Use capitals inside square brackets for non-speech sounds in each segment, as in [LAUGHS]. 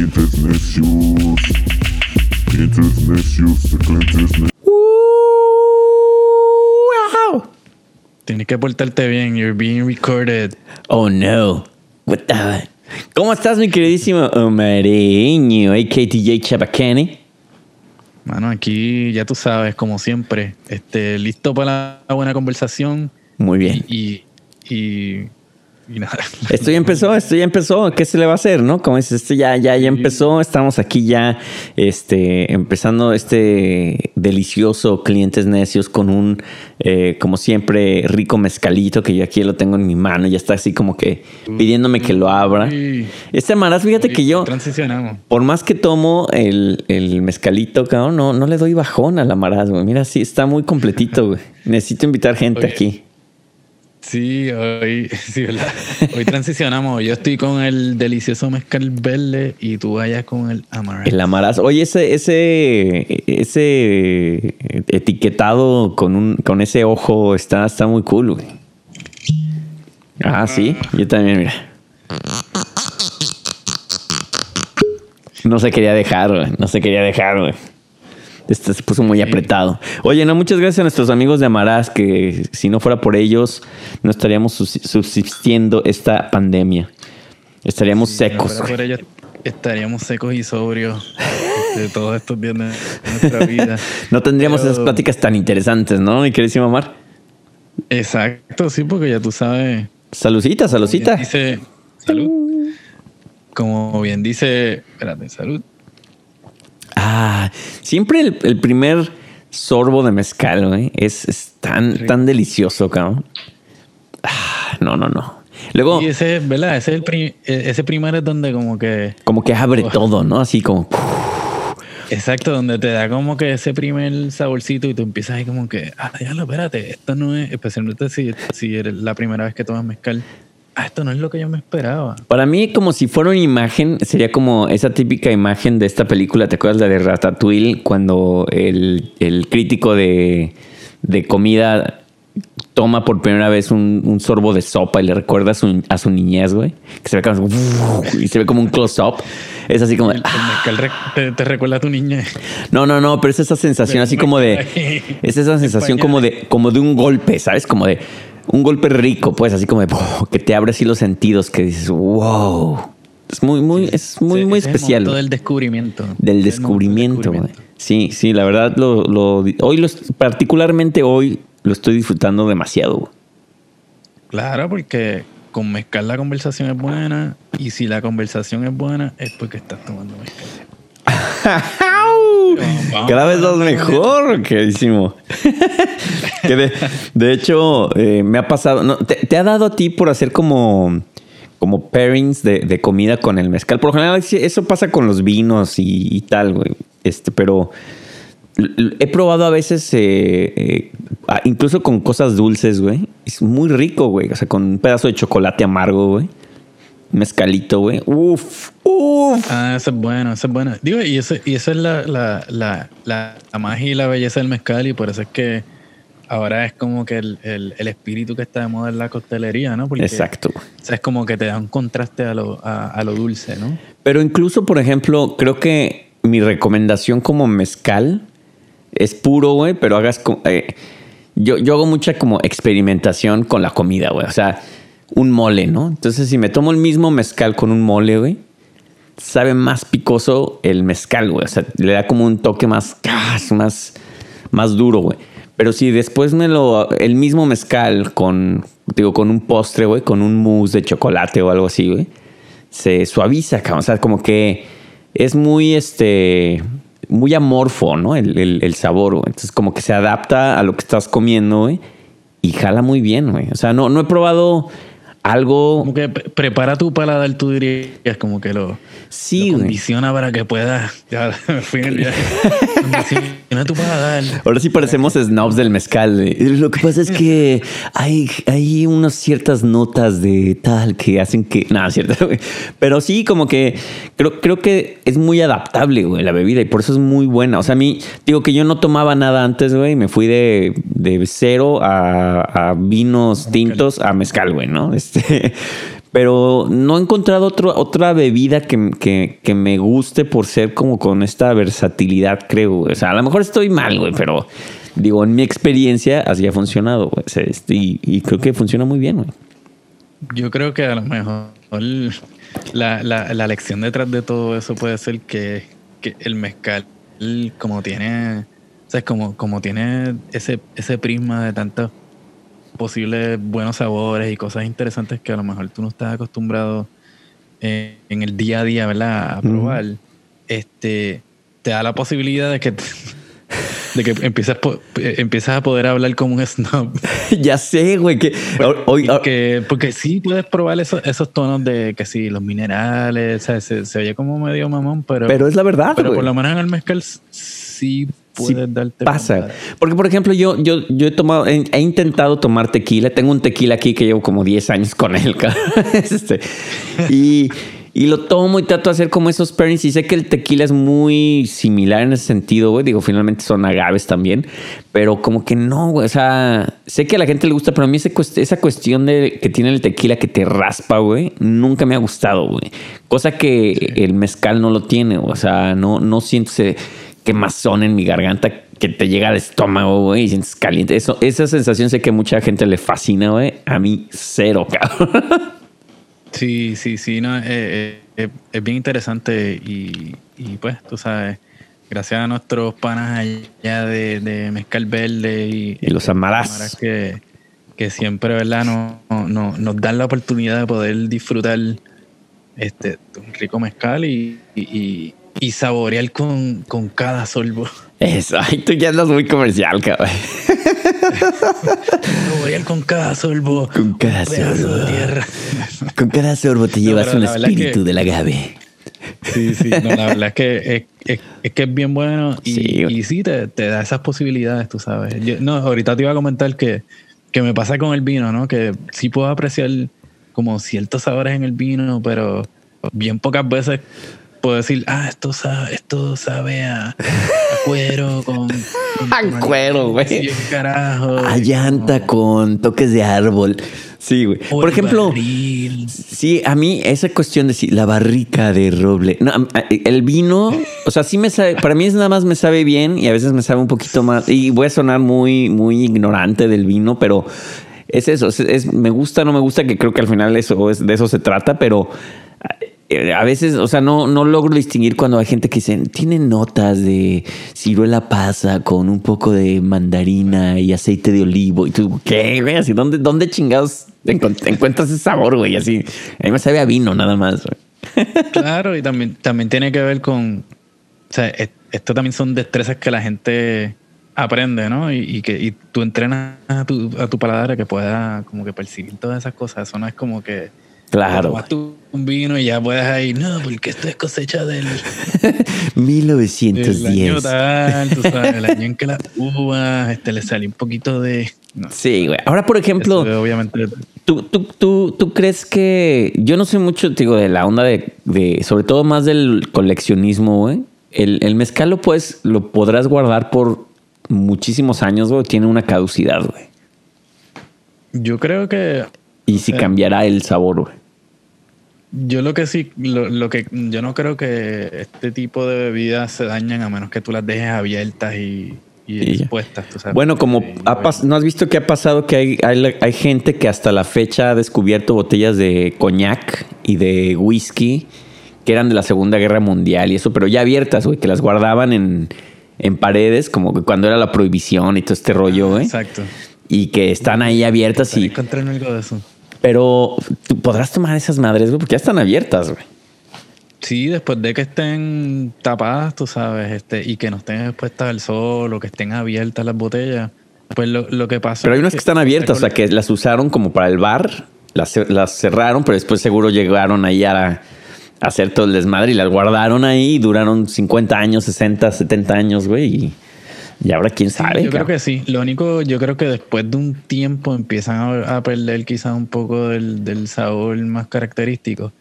Clientes necios. Clientes necios. Clientes necios. Tienes que portarte bien. You're being recorded. Oh no. What the... ¿Cómo estás, mi queridísimo Omareño, AKTJ Chabacani? Mano, aquí ya tú sabes, como siempre, este, listo para la buena conversación Muy bien. y, y, y nada. [LAUGHS] Esto ya empezó, esto ya empezó. ¿Qué se le va a hacer, no? Como dices, esto ya, ya, ya empezó. Estamos aquí ya, este, empezando este delicioso clientes necios con un, eh, como siempre, rico mezcalito que yo aquí lo tengo en mi mano. Ya está así como que pidiéndome que lo abra. Este maraz, fíjate que yo, Transicionamos. por más que tomo el, el mezcalito, cabrón, no, no le doy bajón a la maraz, güey. Mira, sí, está muy completito, güey. Necesito invitar gente Oye. aquí. Sí, hoy, [LAUGHS] sí, ¿verdad? Hoy transicionamos. Yo estoy con el delicioso mezcal verde y tú vayas con el amaranth. El amaraz. Oye, ese, ese, ese etiquetado con un, con ese ojo está, está muy cool, güey. Ah, sí. Yo también, mira. No se quería dejar, güey. No se quería dejar, güey. Este se puso muy apretado. Oye, no, muchas gracias a nuestros amigos de Amaraz, que si no fuera por ellos, no estaríamos subsistiendo esta pandemia. Estaríamos secos. Si no fuera por ello, estaríamos secos y sobrios de todos estos días de nuestra vida. [LAUGHS] No tendríamos Pero- esas pláticas tan interesantes, ¿no, mi queridísimo Mar? Exacto, sí, porque ya tú sabes. Bien saludcita. Dice, salud. Como bien dice, espérate, salud. Ah, siempre el, el primer sorbo de mezcal, güey, es, es tan, tan delicioso, cabrón. Ah, no, no, no. Luego, Y ese, ¿verdad? Ese, es el e- ese primero es donde como que... como que abre todo, ¿no? Así como. Exacto, donde te da como que ese primer saborcito y tú empiezas ahí como que, ah, ya lo, espérate, esto no es, especialmente si, si eres la primera vez que tomas mezcal, ah, esto no es lo que yo me esperaba. Para mí, como si fuera una imagen, sería como esa típica imagen de esta película. ¿Te acuerdas la de Ratatouille? Cuando el, el crítico de, de comida toma por primera vez un, un sorbo de sopa y le recuerda a su, a su niñez, güey. Que se ve como, y se ve como un close-up. Es así como de, te, te recuerda a tu niña. No, no, no, pero es esa sensación así como de. Es esa sensación como de, como de un golpe, ¿sabes? Como de un golpe rico, pues, así como de [LAUGHS] que te abre así los sentidos, que dices, wow. Es muy, muy, es muy, muy es el especial. momento del descubrimiento. Del el descubrimiento. Sí, sí, la verdad, lo, lo- hoy, particularmente hoy, lo estoy disfrutando demasiado. Claro, porque con mezcal la conversación es buena y si la conversación es buena es porque estás tomando mezcal. [LAUGHS] Cada vez vas mejor, queridísimo. [LAUGHS] que de, de hecho, eh, me ha pasado. no, te, te ha dado a ti por hacer como, como pairings de, de comida con el mezcal? Por lo general, eso pasa con los vinos y, y tal, güey. Este, pero he probado a veces, eh, eh, incluso con cosas dulces, güey. Es muy rico, güey. O sea, con un pedazo de chocolate amargo, güey. Mezcalito, güey. Uf, uf. Ah, eso es bueno, eso es bueno. Digo, y eso, y eso es la, la, la, la, magia y la belleza del mezcal, y por eso es que ahora es como que el, el, el espíritu que está de moda en la costelería, ¿no? Porque, Exacto. O sea, es como que te da un contraste a lo, a, a lo dulce, ¿no? Pero incluso, por ejemplo, creo que mi recomendación como mezcal es puro, güey, pero hagas... eh, yo, yo hago mucha como experimentación con la comida, güey. O sea, un mole, ¿no? Entonces, si me tomo el mismo mezcal con un mole, güey, sabe más picoso el mezcal, güey. O sea, le da como un toque más, más, más duro, güey. Pero si después me lo, el mismo mezcal con, digo, con un postre, güey, con un mousse de chocolate o algo así, güey, se suaviza, cabrón. O sea, como que es muy, este, muy amorfo, ¿no? El, el- el sabor, güey. Entonces, como que se adapta a lo que estás comiendo, güey. Y jala muy bien, güey. O sea, no, no he probado algo... Como que pre- prepara tu paladar, tú dirías, como que lo, Sí, lo condiciona para que puedas. Ya [LAUGHS] me fui en el viaje. condiciona tu paladar. Ahora sí parecemos snobs del mezcal. güey. Lo que pasa es que hay, hay unas ciertas notas de tal que hacen que... Nada, cierto. güey. Pero sí, como que creo, creo que es muy adaptable, güey, la bebida. Y por eso es muy buena. O sea, a mí, digo que yo no tomaba nada antes, güey. Me fui de, de cero a, a vinos tintos a mezcal, güey, ¿no? Este... [LAUGHS] Pero no he encontrado otro, otra bebida que, que- que me guste por ser como con esta versatilidad, creo. O sea, a lo mejor estoy mal, güey, pero digo, en mi experiencia así ha funcionado, este, y, y creo que funciona muy bien, güey. Yo creo que a lo mejor la, la, la lección detrás de todo eso puede ser que, que el mezcal, como tiene, o sea, como, como tiene ese, ese prisma de tantos posibles buenos sabores y cosas interesantes que a lo mejor tú no estás acostumbrado eh, en el día a día, ¿verdad? A probar, este, te da la posibilidad de que, de que empiezas, eh, empiezas a poder hablar como un snob. [LAUGHS] ya sé, güey, que hoy, Porque, porque sí puedes probar esos, esos tonos de que sí, los minerales, o sea, se, se oye como medio mamón, pero, pero es la verdad, pero güey. por lo menos en el mezcal sí Darte pasa. Porque, por ejemplo, yo, yo, yo he tomado, he, he intentado tomar tequila. Tengo un tequila aquí que llevo como 10 años con él. [LAUGHS] Este, y, y lo tomo y trato de hacer como esos pairings. Y sé que el tequila es muy similar en ese sentido, güey. Digo, finalmente son agaves también. Pero como que no, güey. O sea, sé que a la gente le gusta, pero a mí ese esa cuestión de que tiene el tequila que te raspa, güey, nunca me ha gustado, güey. Cosa que el mezcal no lo tiene. O sea, no, no siento quemazón en mi garganta que te llega al estómago, güey, y sientes caliente. Eso, esa sensación sé que mucha gente le fascina, güey. A mí, cero, [LAUGHS] cabrón. Sí, sí, sí, no, eh, eh, eh, es bien interesante y, y, pues, tú sabes, gracias a nuestros panas allá de, de Mezcal Verde y, Y los amarás. Amaras que, que siempre, ¿verdad? No, no- no- nos dan la oportunidad de poder disfrutar este, un rico mezcal y, y, y- saborear con, con cada sorbo. Eso, ay, tú ya andas muy comercial, cabrón. [LAUGHS] Saborear con cada sorbo. Con cada sorbo. de tierra. Con cada sorbo te llevas pero un espíritu que- del agave. Sí, sí, no, la verdad es que [LAUGHS] es, es- es que es bien bueno y Sí, y sí te, te da esas posibilidades, tú sabes. Yo- no, ahorita te iba a comentar que, que me pasa con el vino, ¿no? Que sí puedo apreciar como ciertos sabores en el vino, pero bien pocas veces puedo decir, ah, esto sabe, esto sabe a, a cuero con, con [LAUGHS] A cuero, güey. Sí, carajo. A llanta con toques de árbol. Sí, güey. Por ejemplo, barril. Sí, a mí esa cuestión de si la barrica de roble. No, el vino, o sea, sí me sabe, para mí es nada más me sabe bien y a veces me sabe un poquito más. Y voy a sonar muy, muy ignorante del vino, pero es eso. Es, es- me gusta, no me gusta, que creo que al final eso es, de eso se trata, pero a veces, o sea, no, no logro distinguir cuando hay gente que dice, tiene notas de ciruela pasa con un poco de mandarina y aceite de olivo. Y tú, ¿qué, güey? Así, ¿dónde, dónde chingados encuentras ese sabor, güey? Así, a mí me sabe a vino nada más. [LAUGHS] Claro, y también, también tiene que ver con. O sea, es- esto también son destrezas que la gente aprende, ¿no? Y, y que y tú entrenas a tu, a tu paladar a que pueda como que percibir todas esas cosas. Eso no es como que. Claro. Tomas tú un vino y ya puedes ahí, no, porque esto es cosecha del, [LAUGHS] del año 1910. tal, tú sabes, el año en que las uvas este, le salió un poquito de. No, Sí, güey. Ahora, por ejemplo, eso, obviamente. ¿Tú, tú, tú, tú crees que... Yo no sé mucho, digo, de la onda de... de- sobre todo más del coleccionismo, güey. El, el mezcal lo, puedes, lo podrás guardar por muchísimos años, güey. Tiene una caducidad, güey. Yo creo que Y si cambiará el sabor, güey. Yo lo que sí, lo, lo que yo no creo que este tipo de bebidas se dañan a menos que tú las dejes abiertas y, y expuestas. tú sabes. Bueno, como Sí, ha ¿no has visto que ha pasado que hay, hay, hay gente que hasta la fecha ha descubierto botellas de coñac y de whisky que eran de la Segunda Guerra Mundial y eso, pero ya abiertas, güey, que las guardaban en, en paredes, como que cuando era la prohibición y todo este rollo, güey. Exacto. Y que están ahí abiertas y... Encontré algo de eso. Pero tú podrás tomar esas madres, güey, porque ya están abiertas, güey. Sí, después de que estén tapadas, tú sabes, este, y que no estén expuestas al sol o que estén abiertas las botellas, pues lo, lo que pasa. Pero hay unas que están abiertas, o sea, que las usaron como para el bar, las, las cerraron, pero después seguro llegaron ahí a, a hacer todo el desmadre y las guardaron ahí y duraron 50 años, 60, 70 años, güey. Y, y ahora quién Sí, sabe. yo creo que sí. Lo único, yo creo que después de un tiempo empiezan a, perder quizás un poco del, del sabor más característico.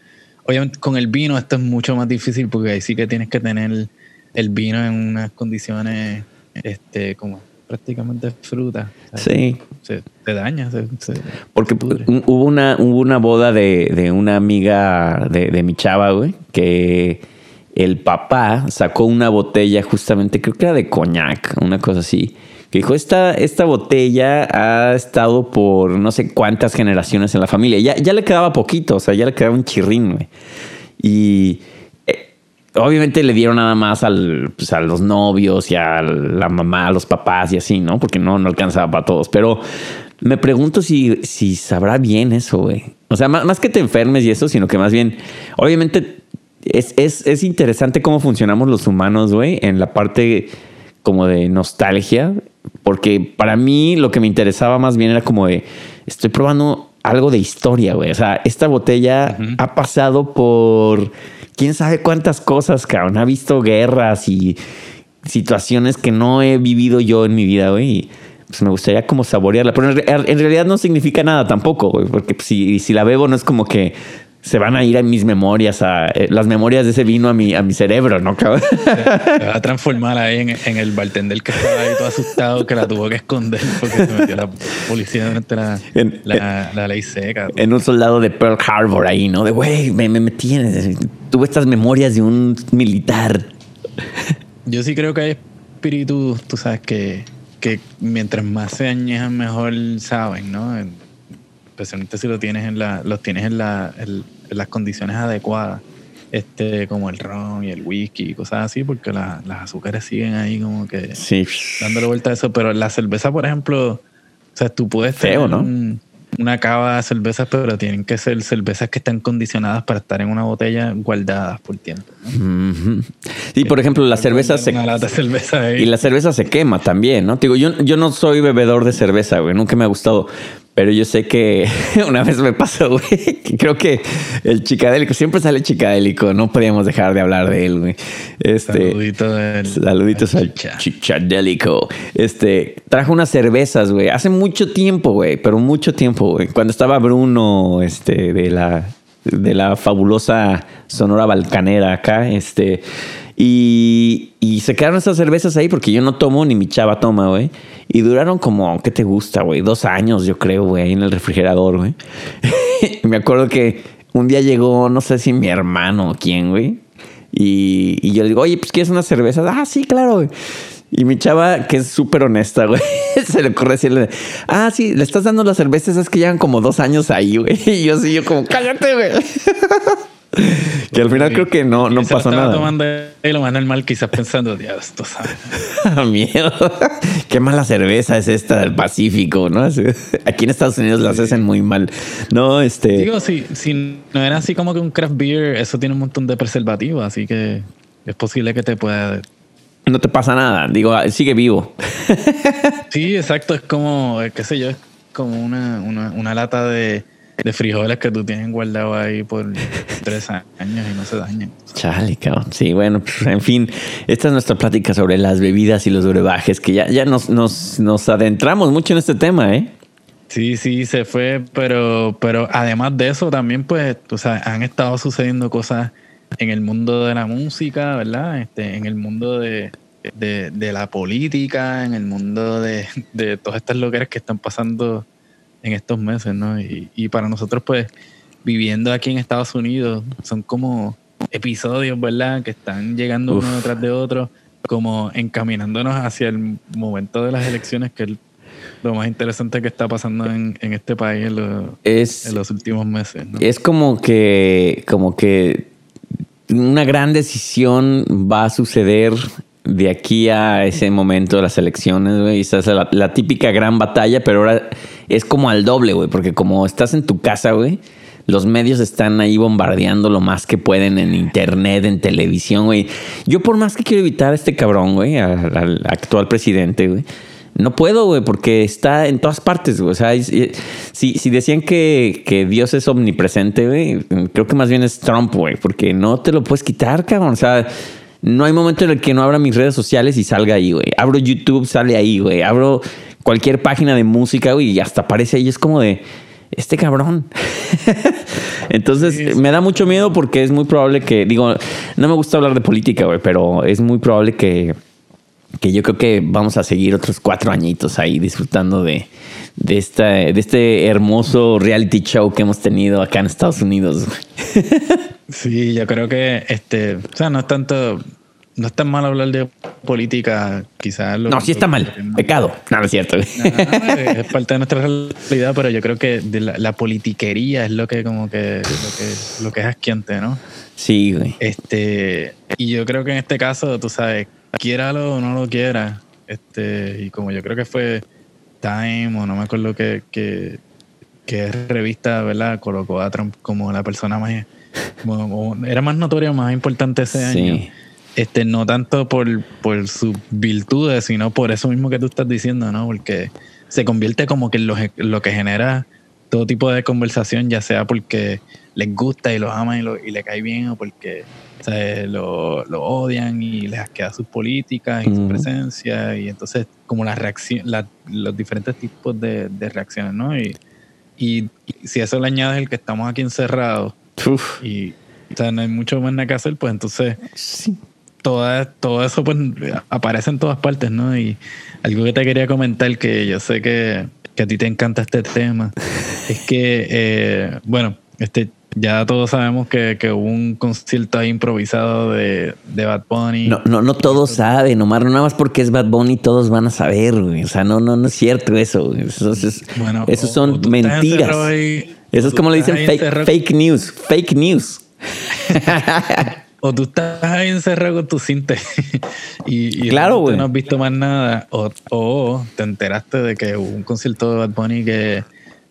Obviamente con el vino esto es mucho más difícil porque ahí sí que tienes que tener el vino en unas condiciones este como prácticamente fruta. Sí. Se, te daña. Se, se Porque hubo una, hubo una boda de, de una amiga de, de mi chava, güey, que el papá sacó una botella justamente, creo que era de coñac, una cosa así. Que dijo, esta, esta botella ha estado por no sé cuántas generaciones en la familia. Ya, ya le quedaba poquito, o sea, ya le quedaba un chirrín, güey. Y eh, obviamente le dieron nada más al, pues, a los novios y a la mamá, a los papás y así, ¿no? Porque no, no alcanzaba para todos. Pero me pregunto si, si sabrá bien eso, güey. O sea, más, más que te enfermes y eso, sino que más bien, obviamente es, es, es interesante cómo funcionamos los humanos, güey, en la parte como de nostalgia, porque para mí lo que me interesaba más bien era como de, estoy probando algo de historia, güey. O sea, esta botella ha pasado por quién sabe cuántas cosas, cabrón. Ha visto guerras y situaciones que no he vivido yo en mi vida, güey. y, Pues me gustaría como saborearla, pero en, re- en realidad no significa nada tampoco, güey, porque si, si la bebo no es como que se van a ir a mis memorias, a eh, las memorias de ese vino a mi, a mi cerebro, ¿no, cabrón? Se va a transformar ahí en, en el bartender que estaba ahí todo asustado que la tuvo que esconder porque se metió la policía durante la, En- la, la ley seca. en un soldado de Pearl Harbor ahí, ¿no? De, güey, me, me metí. Tuve estas memorias de un militar. Yo sí creo que hay espíritus, tú sabes, que, que mientras más se añejan, mejor saben, ¿no? En- Especialmente si lo tienes en la, los tienes en, la, en- en las condiciones adecuadas, este, como el ron y el whisky y cosas así, porque la- las azúcares siguen ahí como que Sí. dándole vuelta a eso. Pero la cerveza, por ejemplo, o sea, tú puedes Feo, tener ¿no? un- una cava de cervezas, pero tienen que ser cervezas que están condicionadas para estar en una botella guardadas por tiempo. Sí, por ejemplo, la cerveza se... Una lata de cerveza ahí. Y la cerveza se quema también, ¿no? Te Digo, yo, yo no soy bebedor de cerveza, güey. Nunca me ha gustado. Pero yo sé que [LAUGHS] una vez me pasó, güey. que Creo que el chicadélico, siempre sale chicadélico. No podíamos dejar de hablar de él, güey. Este, Saludito del- Saluditos al chicha. chichadélico. Este, trajo unas cervezas, güey. Hace mucho tiempo, güey. Pero mucho tiempo, güey. Cuando estaba Bruno, este, de la, de la fabulosa Sonora Balcanera acá, este. Y, se quedaron esas cervezas ahí porque yo no tomo ni mi chava toma, güey. Y duraron como, ¿qué te gusta, güey? Dos años, yo creo, güey, en el refrigerador, güey. [LAUGHS] Me acuerdo que un día llegó, no sé si mi hermano o quién, güey. Y, y yo le digo, oye, pues ¿quieres una cerveza? Ah, sí, claro, güey. Y mi chava, que es súper honesta, güey, [LAUGHS] se le ocurre decirle, ah, sí, le estás dando las cervezas, es que llevan como dos años ahí, güey. [LAUGHS] Y yo sí, yo como, cállate, güey. [LAUGHS] que al final creo que no, no pasó nada. tomando y lo más normal, quizás pensando, Dios, esto sabe. [LAUGHS] Miedo. [LAUGHS] Qué mala cerveza es esta del Pacífico, ¿no? Aquí en Estados Unidos las hacen muy mal. No, este. Digo, si, si no era así como que un craft beer, eso tiene un montón de preservativos, así que es posible que te pueda. No te pasa nada. Digo, sigue vivo. Sí, exacto, es como, eh, qué sé yo, es como una, una, una lata de, de frijoles que tú tienes guardado ahí por tres años y no se dañan. Chale, cabrón. Sí, bueno, pues, en fin, esta es nuestra plática sobre las bebidas y los brebajes, que ya, ya nos, nos, nos adentramos mucho en este tema, ¿eh? Sí, sí, se fue, pero, pero además de eso también, pues, o sea, han estado sucediendo cosas en el mundo de la música, ¿verdad? Este, en el mundo de, de, de la política, en el mundo de, de todas estas loqueras que están pasando en estos meses, ¿no? Y, y para nosotros, pues, viviendo aquí en Estados Unidos, son como episodios, ¿verdad? Que están llegando Uf. uno detrás de otro, como encaminándonos hacia el momento de las elecciones, que es lo más interesante que está pasando en, en este país en, lo- Es, en los últimos meses, ¿no? es como que, como que una gran decisión va a suceder de aquí a ese momento de las elecciones, güey. Y esa es la, la típica gran batalla, pero ahora es como al doble, güey, porque como estás en tu casa, güey, los medios están ahí bombardeando lo más que pueden en internet, en televisión, güey. Yo por más que quiero evitar a este cabrón, güey, al, al actual presidente, güey. No puedo, güey, porque está en todas partes, güey. O sea, eh, si, si decían que, que Dios es omnipresente, güey, creo que más bien es Trump, güey, porque no te lo puedes quitar, cabrón. O sea, no hay momento en el que no abra mis redes sociales y salga ahí, güey. Abro YouTube, sale ahí, güey. Abro cualquier página de música, güey, y hasta aparece ahí. Es como de, este cabrón. [LAUGHS] Entonces, Sí, sí. me da mucho miedo porque es muy probable que, digo, no me gusta hablar de política, güey, pero es muy probable que que yo creo que vamos a seguir otros cuatro añitos ahí disfrutando de, de, esta, de este hermoso reality show que hemos tenido acá en Estados Unidos. [LAUGHS] Sí, yo creo que este, o sea, no es tanto, no es tan mal hablar de política, quizás. no, sí está mal, pecado, no, es cierto. es parte de nuestra realidad, pero yo creo que la, politiquería es lo que como que lo que, lo que es asquiante, ¿no? Sí, güey. Este, y yo creo que en este caso, tú sabes, quiéralo o no lo quiera, este, y como yo creo que fue Time o no me acuerdo qué que, que revista, ¿verdad? Colocó a Trump como la persona más, era más notoria, más importante ese año. Este, no tanto por, por sus virtudes, sino por eso mismo que tú estás diciendo, ¿no? Porque se convierte como que en lo, lo que genera todo tipo de conversación, ya sea porque les gusta y los aman y, lo, y le cae bien o porque lo, lo, odian y les queda sus políticas y su presencia y entonces como la reacción, los diferentes tipos de, reacciones, ¿no? Y, y, si eso le añades el que estamos aquí encerrados y no hay mucho más nada que hacer, pues entonces todo, todo eso pues aparece en todas partes, ¿no? Y algo que te quería comentar que yo sé que, que a ti te encanta este tema [LAUGHS] es que, eh, bueno, este ya todos sabemos que, hubo un concierto ahí improvisado de, Bad Bunny. No, no, no todos saben, Omar, no nada más porque es Bad Bunny todos van a saber, güey. O sea, no, no, no es cierto eso. Eso, es, bueno, esos son mentiras. Eso es como le dicen fake, fake news, fake news. [LAUGHS] o tú estás ahí encerrado con tu cinta [LAUGHS] y, y claro, no has visto más nada, o, o te enteraste de que hubo un concierto de Bad Bunny que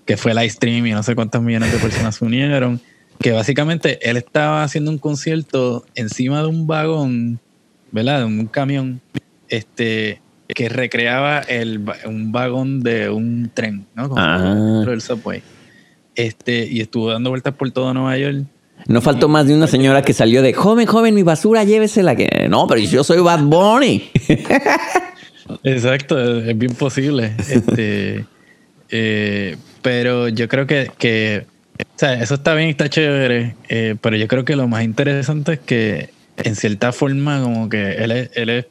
que fue live stream y no sé cuántas millones de personas se unieron, que básicamente él estaba haciendo un concierto encima de un vagón, ¿verdad? De un camión, este, que recreaba el, un vagón de un tren, ¿no? Como ah. dentro del subway. Este, y estuvo dando vueltas por todo Nueva York. No faltó más de una señora que salió de joven, joven, mi basura, llévesela. Que... No, pero yo soy Bad Bunny. [LAUGHS] Exacto, es bien posible. Este, eh, pero yo creo que, que o sea, eso está bien, está chévere, eh, pero yo creo que lo más interesante es que en cierta forma como que él es, él es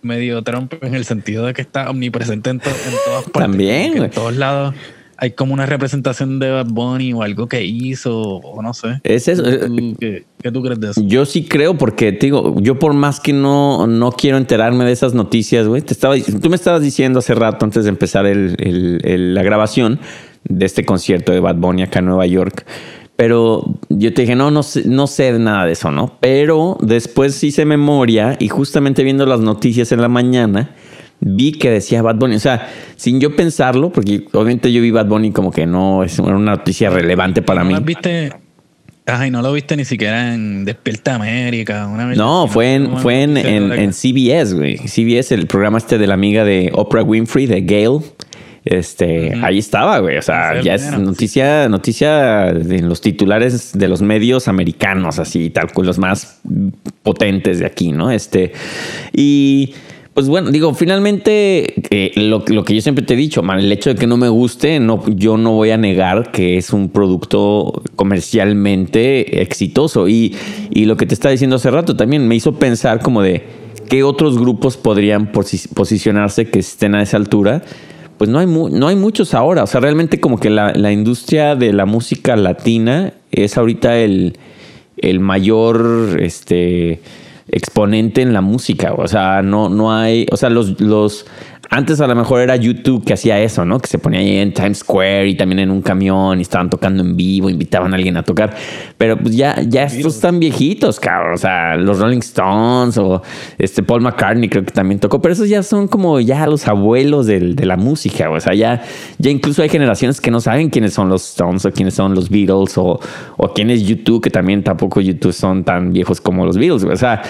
medio Trump en el sentido de que está omnipresente en, todas partes. También. En todos lados hay como una representación de Bad Bunny o algo que hizo o no sé. Es eso. ¿Qué, tú crees de eso? Yo sí creo porque, digo, yo por más que no, no quiero enterarme de esas noticias, güey, te estaba, tú me estabas diciendo hace rato antes de empezar la grabación de este concierto de Bad Bunny acá en Nueva York. Pero yo te dije, no, no sé, no sé nada de eso, ¿no? Pero después hice memoria y justamente viendo las noticias en la mañana, vi que decía Bad Bunny. O sea, sin yo pensarlo, porque obviamente yo vi Bad Bunny como que no es una noticia relevante para mí. viste? Ay, no lo viste ni siquiera en Despierta América. no, fue en, fue en, en, CBS, güey. CBS, el programa este de la amiga de Oprah Winfrey, de Gail. Este, ahí estaba, güey. O sea, ya es noticia, noticia en los titulares de los medios americanos, así, tal, con los más potentes de aquí, ¿no? Este, y pues bueno, digo, finalmente eh, lo, que yo siempre te he dicho, man, el hecho de que no me guste, no, yo no voy a negar que es un producto comercialmente exitoso. Y, y lo que te estaba diciendo hace rato también me hizo pensar como de qué otros grupos podrían posicionarse que estén a esa altura. Pues no hay, no hay muchos ahora. O sea, realmente como que la, la industria de la música latina es ahorita el, el mayor, este exponente en la música. O sea, no, no hay. O sea, los, los antes a lo mejor era YouTube que hacía eso, ¿no? Que se ponía ahí en Times Square y también en un camión y estaban tocando en vivo, invitaban a alguien a tocar. Pero pues ya, ya estos están viejitos, cabrón. O sea, los Rolling Stones o este Paul McCartney creo que también tocó. Pero esos ya son como ya los abuelos de la música. O sea, ya, ya incluso hay generaciones que no saben quiénes son los Stones o quiénes son los Beatles o, o quién es YouTube, que también tampoco YouTube son tan viejos como los Beatles. O sea,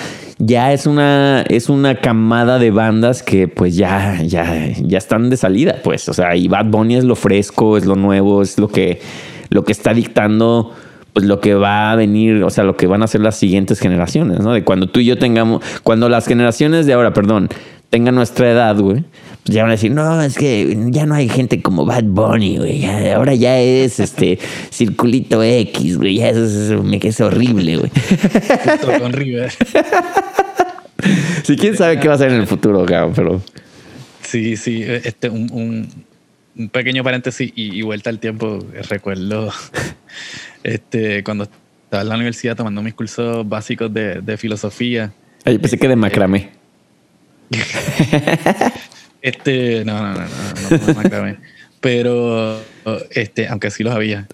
ya es una, es una camada de bandas que pues ya, ya, ya están de salida, pues. O sea, y Bad Bunny es lo fresco, es lo nuevo, es lo que, lo que está dictando pues lo que va a venir, o sea, lo que van a ser las siguientes generaciones, ¿no? De cuando tú y yo tengamos, cuando las generaciones de ahora, perdón, tengan nuestra edad, güey, pues ya van a decir, no, es que ya no hay gente como Bad Bunny, güey, ahora ya es este [LAUGHS] circulito X, güey, ya es, es, es horrible, güey. con River. [LAUGHS] Si quién sabe qué va a ser en el futuro, cabrón, pero. Sí, sí, este, un, un, un pequeño paréntesis y, y vuelta al tiempo. Recuerdo [LAUGHS] este, cuando estaba en la universidad tomando mis cursos básicos de, de filosofía. Ay, pensé que de macramé. Este, no, no, no, no, no. Pero, este, aunque sí los había.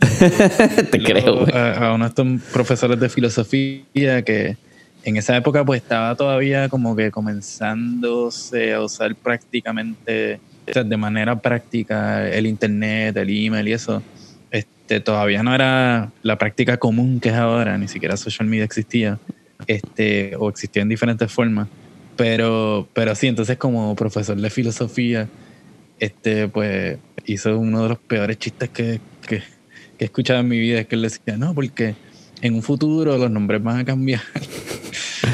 Te creo, a uno de estos profesores de filosofía que en esa época pues estaba todavía como que comenzándose a usar prácticamente, o sea, de manera práctica el internet, el email y eso. Este, todavía no era la práctica común que es ahora, ni siquiera social media existía, este, o existía en diferentes formas. Pero, pero sí, entonces como profesor de filosofía, este, pues hizo uno de los peores chistes que, que, que he escuchado en mi vida, es que él decía, no, porque en un futuro los nombres van a cambiar.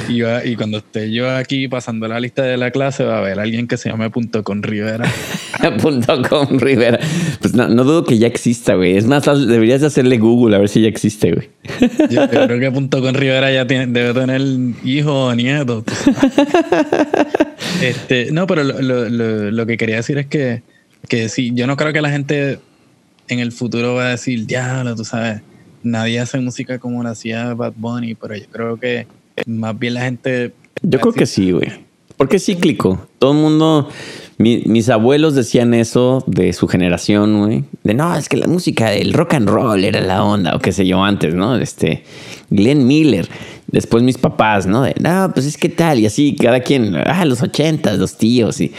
Y, va- y cuando esté yo aquí pasando la lista de la clase, va a haber alguien que se llame Punto con Rivera. [LAUGHS] Punto com Rivera. Pues no, no dudo que ya exista, güey. Es más, deberías de hacerle Google a ver si ya existe, güey. [LAUGHS] Yo, yo creo que Punto con Rivera ya tiene, debe tener hijo o nieto. [LAUGHS] este, no, pero lo, lo- lo- lo que quería decir es que, que sí, yo no creo que la gente en el futuro va a decir, diablo, tú sabes, nadie hace música como la hacía Bad Bunny, pero yo creo que más bien la gente... Yo creo que sí, güey. Porque es cíclico. Todo el mundo, mi- mis abuelos decían eso de su generación, güey. De no, es que la música del rock and roll era la onda, o qué sé yo antes, ¿no? Este, Glenn Miller. Después mis papás, ¿no? De no, pues es que tal, y así, cada quien, ah, los ochentas, los tíos, y,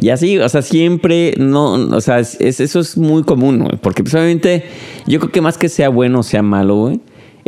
y así, o sea, siempre, no, o sea, es, es- eso es muy común, güey. Porque pues, obviamente, yo creo que más que sea bueno o sea malo, güey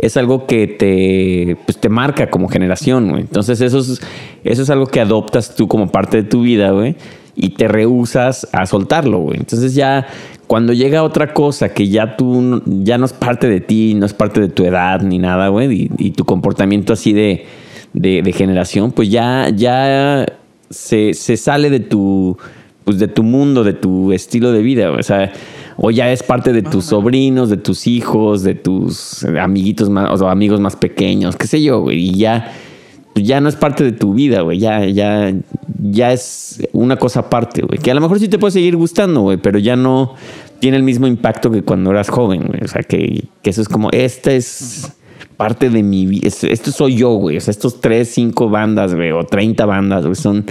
es algo que te, pues, te marca como generación, güey. Entonces eso es, eso es algo que adoptas tú como parte de tu vida, güey, y te rehusas a soltarlo, güey. Entonces ya cuando llega otra cosa que ya tú ya no es parte de ti, no es parte de tu edad ni nada, güey, y, tu comportamiento así de, de, de generación, pues ya, ya se, se sale de tu, pues de tu mundo, de tu estilo de vida, güey. O sea, o ya es parte de tus sobrinos, de tus hijos, de tus amiguitos más, o amigos más pequeños, qué sé yo, güey. Y ya, ya no es parte de tu vida, güey. Ya, ya, ya es una cosa aparte, güey. Que a lo mejor sí te puede seguir gustando, güey, pero ya no tiene el mismo impacto que cuando eras joven, güey. O sea, que, que eso es como, esta es parte de mi vida. Esto soy yo, güey. O sea, estos tres, cinco bandas, güey, o 30 bandas, güey, son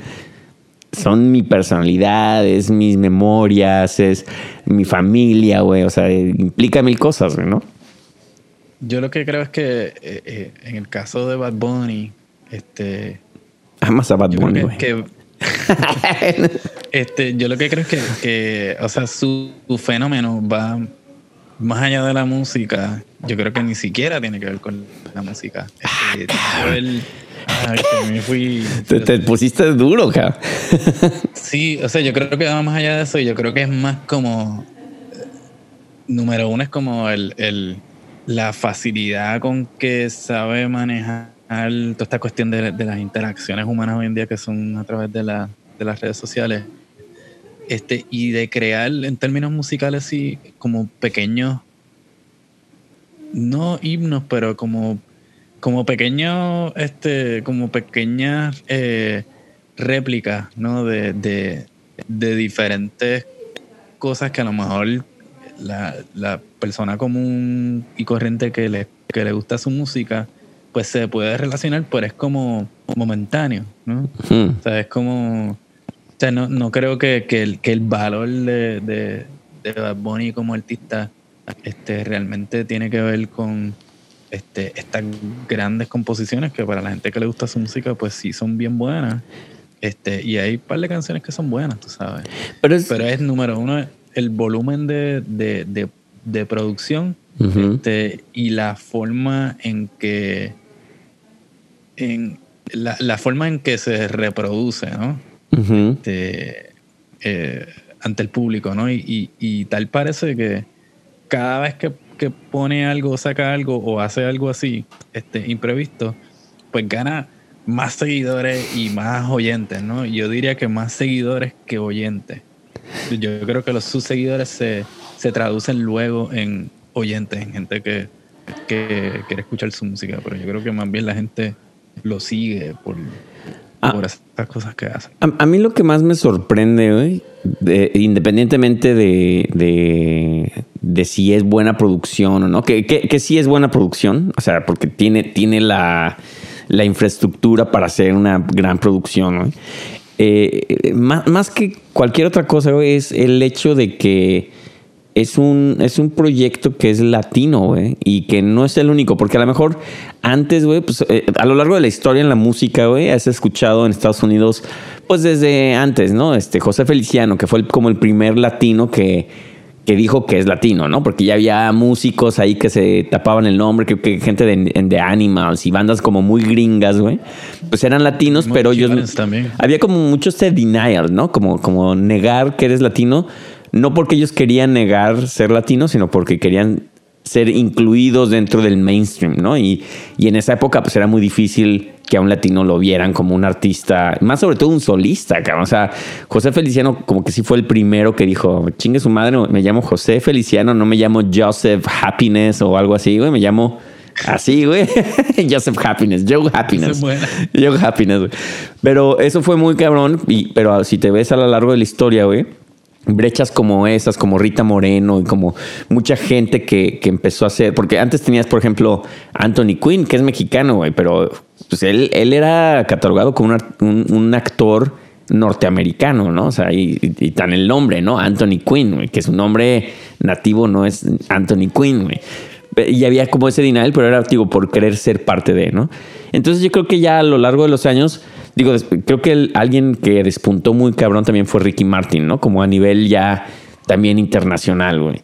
son mi personalidad, es mis memorias, es mi familia, güey. O sea, implica mil cosas, güey, ¿no? Yo lo que creo es que eh, eh, en el caso de Bad Bunny, este, Amas a Bad Bunny, güey. [LAUGHS] este, yo lo que creo es que, que, o sea, su, su fenómeno va más allá de la música. Yo creo que ni siquiera tiene que ver con la música. Este, yo el- ay, que me fui. Te, te pusiste duro, cabrón. Sí, o sea, yo creo que va más allá de eso. y Yo creo que es más como. eh, Número uno es como el, el- la facilidad con que sabe manejar toda esta cuestión de, de las interacciones humanas hoy en día que son a través de, la- de las redes sociales. Este, y de crear en términos musicales, sí, como pequeños. No himnos, pero como, como pequeños, este, como pequeñas eh, réplicas, ¿no? De, de, de diferentes cosas que a lo mejor la, la persona común y corriente que le, que le gusta su música, pues se puede relacionar, pero es como momentáneo, ¿no? Hmm. O sea, es como. O sea, no, no creo que, que el, que el valor de, de, de Bad Bunny como artista este, realmente tiene que ver con este, estas grandes composiciones que para la gente que le gusta su música, pues sí son bien buenas. Este, y hay un par de canciones que son buenas, tú sabes. Pero es. Pero es número uno, el volumen de, de, de, de producción este, y la forma en que en la, la forma en que se reproduce ¿no? Este, eh, ante el público ¿no? y, y- y tal parece que cada vez que, que pone algo saca algo o hace algo así este, imprevisto pues gana más seguidores y más oyentes ¿no? yo diría que más seguidores que oyentes yo creo que los sus seguidores se, se traducen luego en oyentes, en gente que, que quiere escuchar su música, pero yo creo que más bien la gente lo sigue por, Ah. por esas cosas que hacen. A, a mí lo que más me sorprende, güey, de- independientemente de, de, de si es buena producción o no, que, que, que sí es buena producción, o sea, porque tiene, tiene la, la infraestructura para hacer una gran producción, güey. Eh, eh, más, más que cualquier otra cosa, güey, es el hecho de que es un, es un proyecto que es latino, güey, y que no es el único, porque a lo mejor antes, güey, pues eh, a lo largo de la historia en la música, güey, has escuchado en Estados Unidos, pues desde antes, ¿no? Este José Feliciano, que fue el- como el primer latino que, que dijo que es latino, ¿no? Porque ya había músicos ahí que se tapaban el nombre, que, que gente de, de Animals y bandas como muy gringas, güey, pues eran latinos, Muy pero ellos... también. Había como mucho este denial, ¿no? Como, como negar que eres latino, no porque ellos querían negar ser latino, sino porque querían ser incluidos dentro del mainstream, ¿no? Y, y en esa época pues era muy difícil que a un latino lo vieran como un artista, más sobre todo un solista, cabrón. O sea, José Feliciano como que sí fue el primero que dijo, chingue su madre, me llamo José Feliciano, no me llamo Joseph Happiness o algo así, güey, me llamo así, güey. [LAUGHS] Joseph Happiness, Joe Happiness. Yo happiness, güey. Pero eso fue muy cabrón. Y, pero si te ves a lo largo de la historia, güey, brechas como esas, como Rita Moreno y como mucha gente que, que empezó a hacer. Porque antes tenías, por ejemplo, Anthony Quinn, que es mexicano, güey, pero pues él, él era catalogado como un, un- actor norteamericano, ¿no? O sea, y, tan el nombre, ¿no? Anthony Quinn, güey, que su nombre nativo no es Anthony Quinn, güey. Y había como ese denial, pero era, digo, por querer ser parte de, ¿no? Entonces yo creo que ya a lo largo de los años, digo, creo que alguien que despuntó muy cabrón también fue Ricky Martin, ¿no? Como a nivel ya también internacional, güey.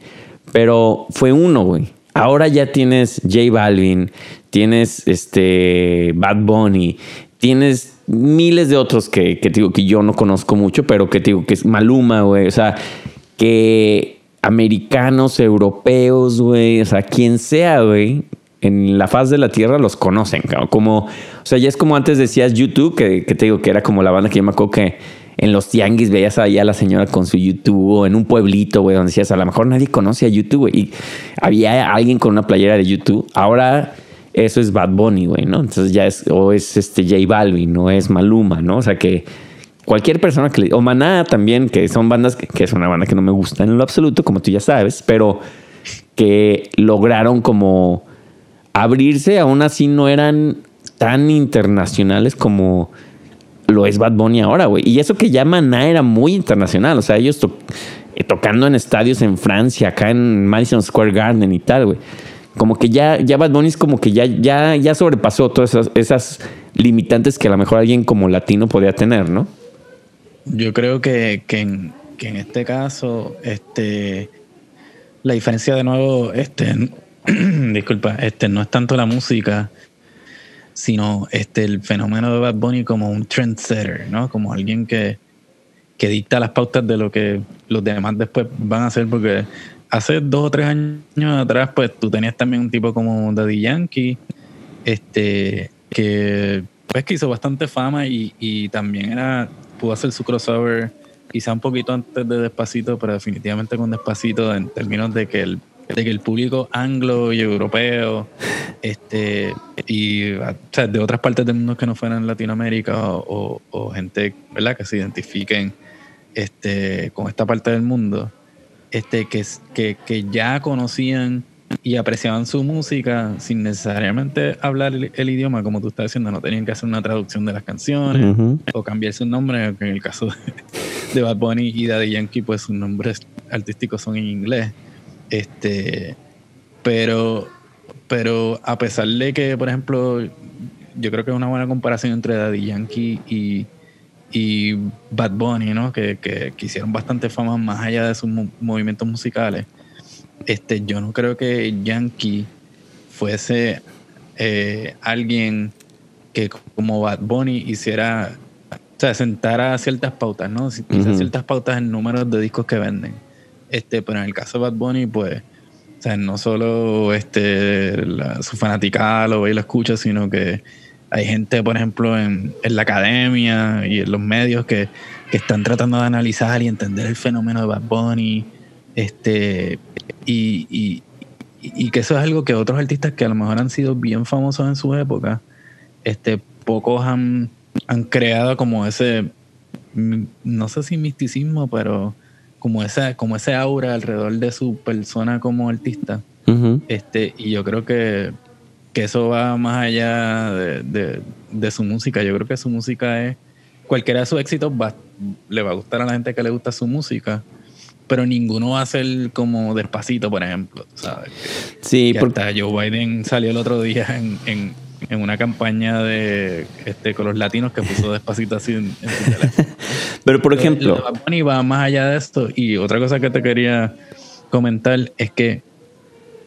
Pero fue uno, güey. Ahora ya tienes J Balvin, tienes este Bad Bunny, tienes miles de otros que, que digo que yo no conozco mucho, pero que digo que es Maluma, güey. O sea, que americanos, europeos, güey, o sea, quien sea, güey, en la faz de la tierra los conocen. Como, o sea, ya es como antes decías YouTube, que, te digo que era como la banda que yo me acuerdo que en los tianguis veías ahí a la señora con su YouTube o en un pueblito, güey, donde decías, a lo mejor nadie conoce a YouTube, güey. Y había alguien con una playera de YouTube. Ahora eso es Bad Bunny, güey, ¿no? Entonces ya es, o es este J Balvin, no es Maluma, ¿no? O sea que cualquier persona que le, o Maná también, que son bandas que es una banda que no me gusta en lo absoluto, como tú ya sabes, pero que lograron como abrirse, aún así no eran tan internacionales como lo es Bad Bunny ahora, güey. Y eso que ya Maná era muy internacional, o sea, ellos eh, tocando en estadios en Francia, acá en Madison Square Garden y tal, güey. Como que ya, ya Bad Bunny es como que ya, ya, ya sobrepasó todas esas, limitantes que a lo mejor alguien como latino podía tener, ¿no? Yo creo que, que en, que en este caso, este, la diferencia de nuevo, este, [CLEARS THROAT] disculpa, este, no es tanto la música, sino este, el fenómeno de Bad Bunny como un trendsetter, ¿no? Como alguien que, que dicta las pautas de lo que los demás después van a hacer, porque hace dos o tres años atrás, pues tú tenías también un tipo como Daddy Yankee, este, que pues que hizo bastante fama y, también era, pudo hacer su crossover quizá un poquito antes de Despacito, pero definitivamente con Despacito en términos de que el, de que el público anglo y europeo, este, y o sea, de otras partes del mundo que no fueran Latinoamérica o, o- o gente, ¿verdad? Que se identifiquen este, con esta parte del mundo, este, que, que, que ya conocían y apreciaban su música sin necesariamente hablar el, el idioma, como tú estás diciendo, no tenían que hacer una traducción de las canciones o cambiar su nombre, que en el caso de, de Bad Bunny y Daddy Yankee, pues sus nombres artísticos son en inglés. Este, pero, pero a pesar de que, por ejemplo, yo creo que es una buena comparación entre Daddy Yankee y, y Bad Bunny, ¿no? Que, que, que hicieron bastante fama más allá de sus mo- movimientos musicales. Este, yo no creo que Yankee fuese eh, alguien que como Bad Bunny hiciera, o sea, sentara ciertas pautas, ¿no? Ciertas pautas en números de discos que venden. Este, pero en el caso de Bad Bunny, pues, o sea, no solo este, su fanaticada lo ve y lo escucha, sino que hay gente, por ejemplo, en, en la academia y en los medios que, que están tratando de analizar y entender el fenómeno de Bad Bunny. Este, y, y, y que eso es algo que otros artistas que a lo mejor han sido bien famosos en su época, este, pocos han han creado como ese, no sé si misticismo, pero como esa, como ese aura alrededor de su persona como artista. Este, y yo creo que, que eso va más allá de, de- de su música. Yo creo que su música es. Cualquiera de sus éxitos va, le va a gustar a la gente que le gusta su música, pero ninguno va a ser como despacito, por ejemplo. ¿sabes? Sí, Que porque, hasta Joe Biden salió el otro día en, en- en una campaña de este con los latinos que puso despacito así en, en su teléfono. [LAUGHS] pero por ejemplo, Bad Bunny va más allá de esto. Y otra cosa que te quería comentar es que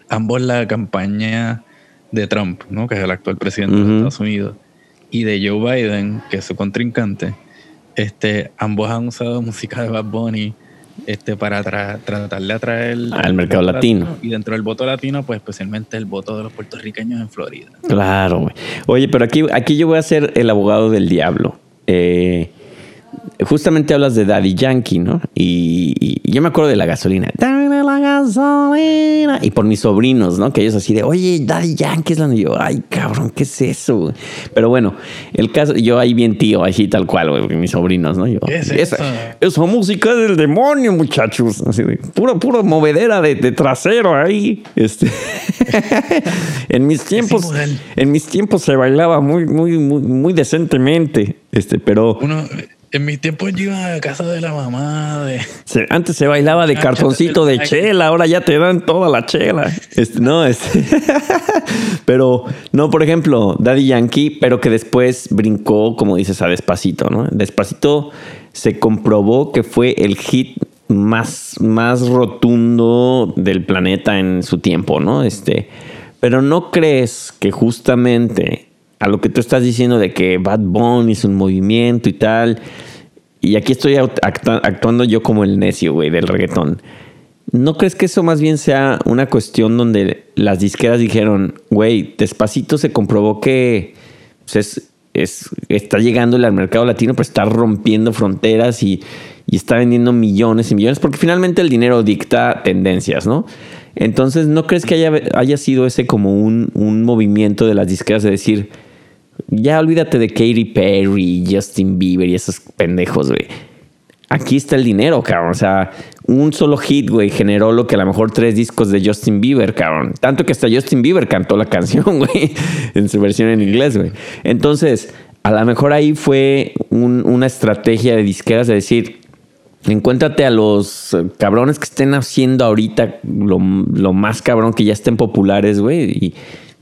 ambos la campaña de Trump, ¿no? que es el actual presidente Ujú. de Estados Unidos, y de Joe Biden, que es su contrincante, este, ambos han usado [LAUGHS] música de Bad Bunny este, para tra- tratar de atraer Al mercado latino. Y dentro del voto latino, pues especialmente el voto de los puertorriqueños en Florida. Claro, güey. Oye, pero aquí, aquí yo voy a ser el abogado del diablo. Eh, justamente hablas de Daddy Yankee, ¿no? Y, y yo me acuerdo de la gasolina. Dame la gasolina. Y por mis sobrinos, ¿no? Que ellos así de, oye, Daddy Yankee es la... Y yo, ay, cabrón, ¿qué es eso? güey?" Pero bueno, el caso, yo ahí bien tío, así tal cual, güey, mis sobrinos, ¿no? Yo, ¿Qué es esa, esa música es del demonio, muchachos. Así de, puro, puro movedera de, de trasero ahí. Este. [LAUGHS] en mis tiempos, en mis tiempos se bailaba muy, muy, muy, muy decentemente. Este, pero Uno, en mis tiempos yo iba a casa de la mamá, de... se- antes se bailaba de Ah, cartoncito de chela, ahora ya te dan toda la chela. Este, no, este. [LAUGHS] pero, no, por ejemplo, Daddy Yankee, pero que después brincó, como dices, a Despacito, ¿no? Despacito se comprobó que fue el hit más, más rotundo del planeta en su tiempo, ¿no? Este, pero no crees que justamente a lo que tú estás diciendo de que Bad Bunny es un movimiento y tal, y aquí estoy actuando yo como el necio, güey, del reggaetón. ¿No crees que eso más bien sea una cuestión donde las disqueras dijeron, güey, despacito se comprobó que pues, es, es- está llegando al mercado latino, pero está rompiendo fronteras y, y está vendiendo millones y millones? Porque finalmente el dinero dicta tendencias, ¿no? Entonces, ¿no crees que haya, haya sido ese como un, un movimiento de las disqueras de decir, ya olvídate de Katy Perry, Justin Bieber y esos pendejos, güey. Aquí está el dinero, cabrón. O sea, un solo hit, güey, generó lo que a lo mejor tres discos de Justin Bieber, cabrón. Tanto que hasta Justin Bieber cantó la [LAUGHS] canción, güey, en su versión en inglés, güey. Entonces, a lo mejor ahí fue un- una estrategia de disqueras de decir, Encuéntrate a los eh, cabrones que estén haciendo ahorita lo, lo más cabrón que ya estén populares, güey. Y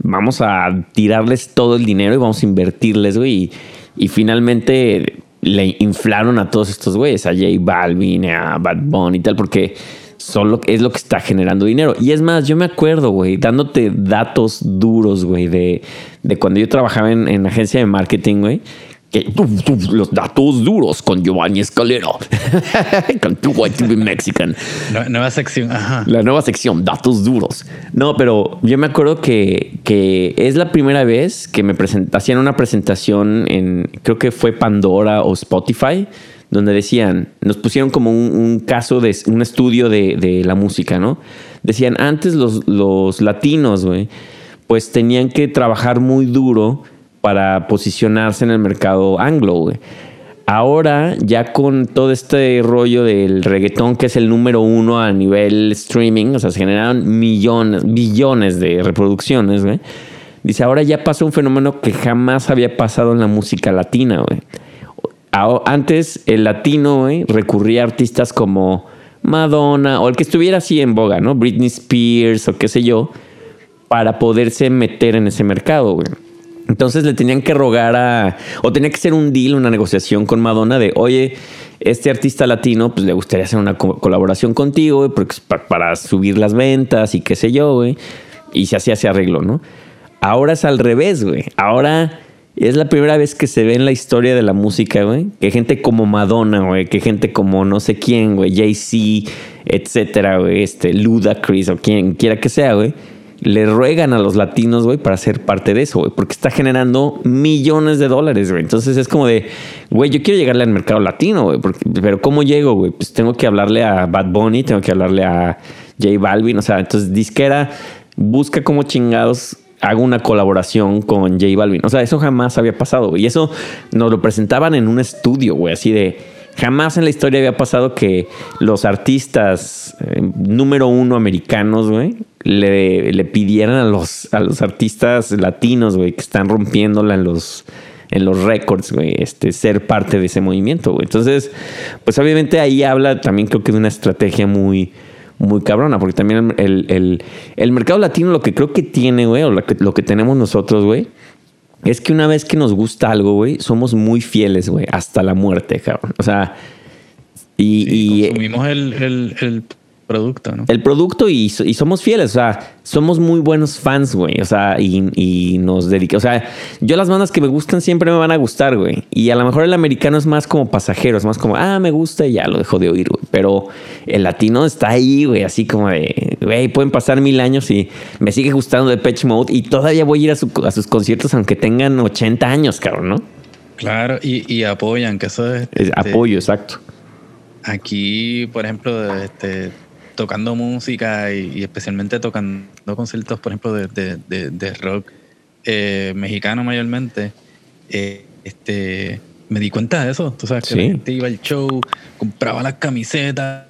vamos a tirarles todo el dinero y vamos a invertirles, güey. Y, finalmente le inflaron a todos estos güeyes, a J Balvin, a Bad Bunny y tal, porque son lo- es lo que está generando dinero. Y es más, yo me acuerdo, güey, dándote datos duros, güey, de, de cuando yo trabajaba en, en agencia de marketing, güey. Que, los datos duros con Giovanni Escalera. [LAUGHS] con tu white to be Mexican. Nue- Nueva sección, ajá. La nueva sección, datos duros. No, pero yo me acuerdo que, que es la primera vez que me present- hacían una presentación en, creo que fue Pandora o Spotify, donde decían, nos pusieron como un, un caso de un estudio de, de la música, ¿no? Decían, antes los, los latinos, güey, pues tenían que trabajar muy duro para posicionarse en el mercado anglo, güey. Ahora, ya con todo este rollo del reggaetón, que es el número uno a nivel streaming, o sea, se generaron millones, billones de reproducciones, güey. Dice, ahora ya pasó un fenómeno que jamás había pasado en la música latina, güey. Antes el latino, güey, recurría a artistas como Madonna o el que estuviera así en boga, ¿no? Britney Spears o qué sé yo, para poderse meter en ese mercado, güey. Entonces le tenían que rogar a, o tenía que ser un deal, una negociación con Madonna de, oye, este artista latino, pues le gustaría hacer una co- colaboración contigo, güey, porque pa- para subir las ventas y qué sé yo, güey. Y se hacía ese arreglo, ¿no? Ahora es al revés, güey. Ahora es la primera vez que se ve en la historia de la música, güey, que gente como Madonna, güey, que gente como no sé quién, güey, Jay-Z, etcétera, güey, este, Ludacris o quien quiera que sea, güey, le ruegan a los latinos, güey, para ser parte de eso, güey, porque está generando millones de dólares, güey. Entonces es como de, güey, yo quiero llegarle al mercado latino, güey, pero ¿cómo llego, güey? Pues tengo que hablarle a Bad Bunny, tengo que hablarle a J Balvin, o sea, entonces disquera busca como chingados hago una colaboración con J Balvin. O sea, eso jamás había pasado. Y eso nos lo presentaban en un estudio, güey, así de... Jamás en la historia había pasado que los artistas eh, número uno americanos, güey, le, pidieran a los, a los artistas latinos, güey, que están rompiéndola en los, en los récords, güey, este, ser parte de ese movimiento, güey. Entonces, pues obviamente ahí habla también creo que de una estrategia muy, muy cabrona, porque también el, el, mercado latino lo que creo que tiene, güey, o lo que tenemos nosotros, güey, es que una vez que nos gusta algo, güey, somos muy fieles, güey, hasta la muerte, cabrón. O sea, y... consumimos el, el, producto, ¿no? El producto y, y, somos fieles, o sea, somos muy buenos fans, güey, o sea, y, nos dedicamos, o sea, yo las bandas que me gustan siempre me van a gustar, güey, y a lo mejor el americano es más como pasajero, es más como, ah, me gusta y ya lo dejo de oír, güey, pero el latino está ahí, güey, así como de, güey, pueden pasar mil años y me sigue gustando de Patch Mode y todavía voy a ir a, sus conciertos aunque tengan 80 años, cabrón, ¿no? Claro, y, apoyan, que eso es... Este, apoyo, exacto. Aquí, por ejemplo, este tocando música y, especialmente tocando conciertos, por ejemplo, de, rock eh, mexicano mayormente, eh, este, me di cuenta de eso. Tú sabes que la gente iba al show, compraba las camisetas,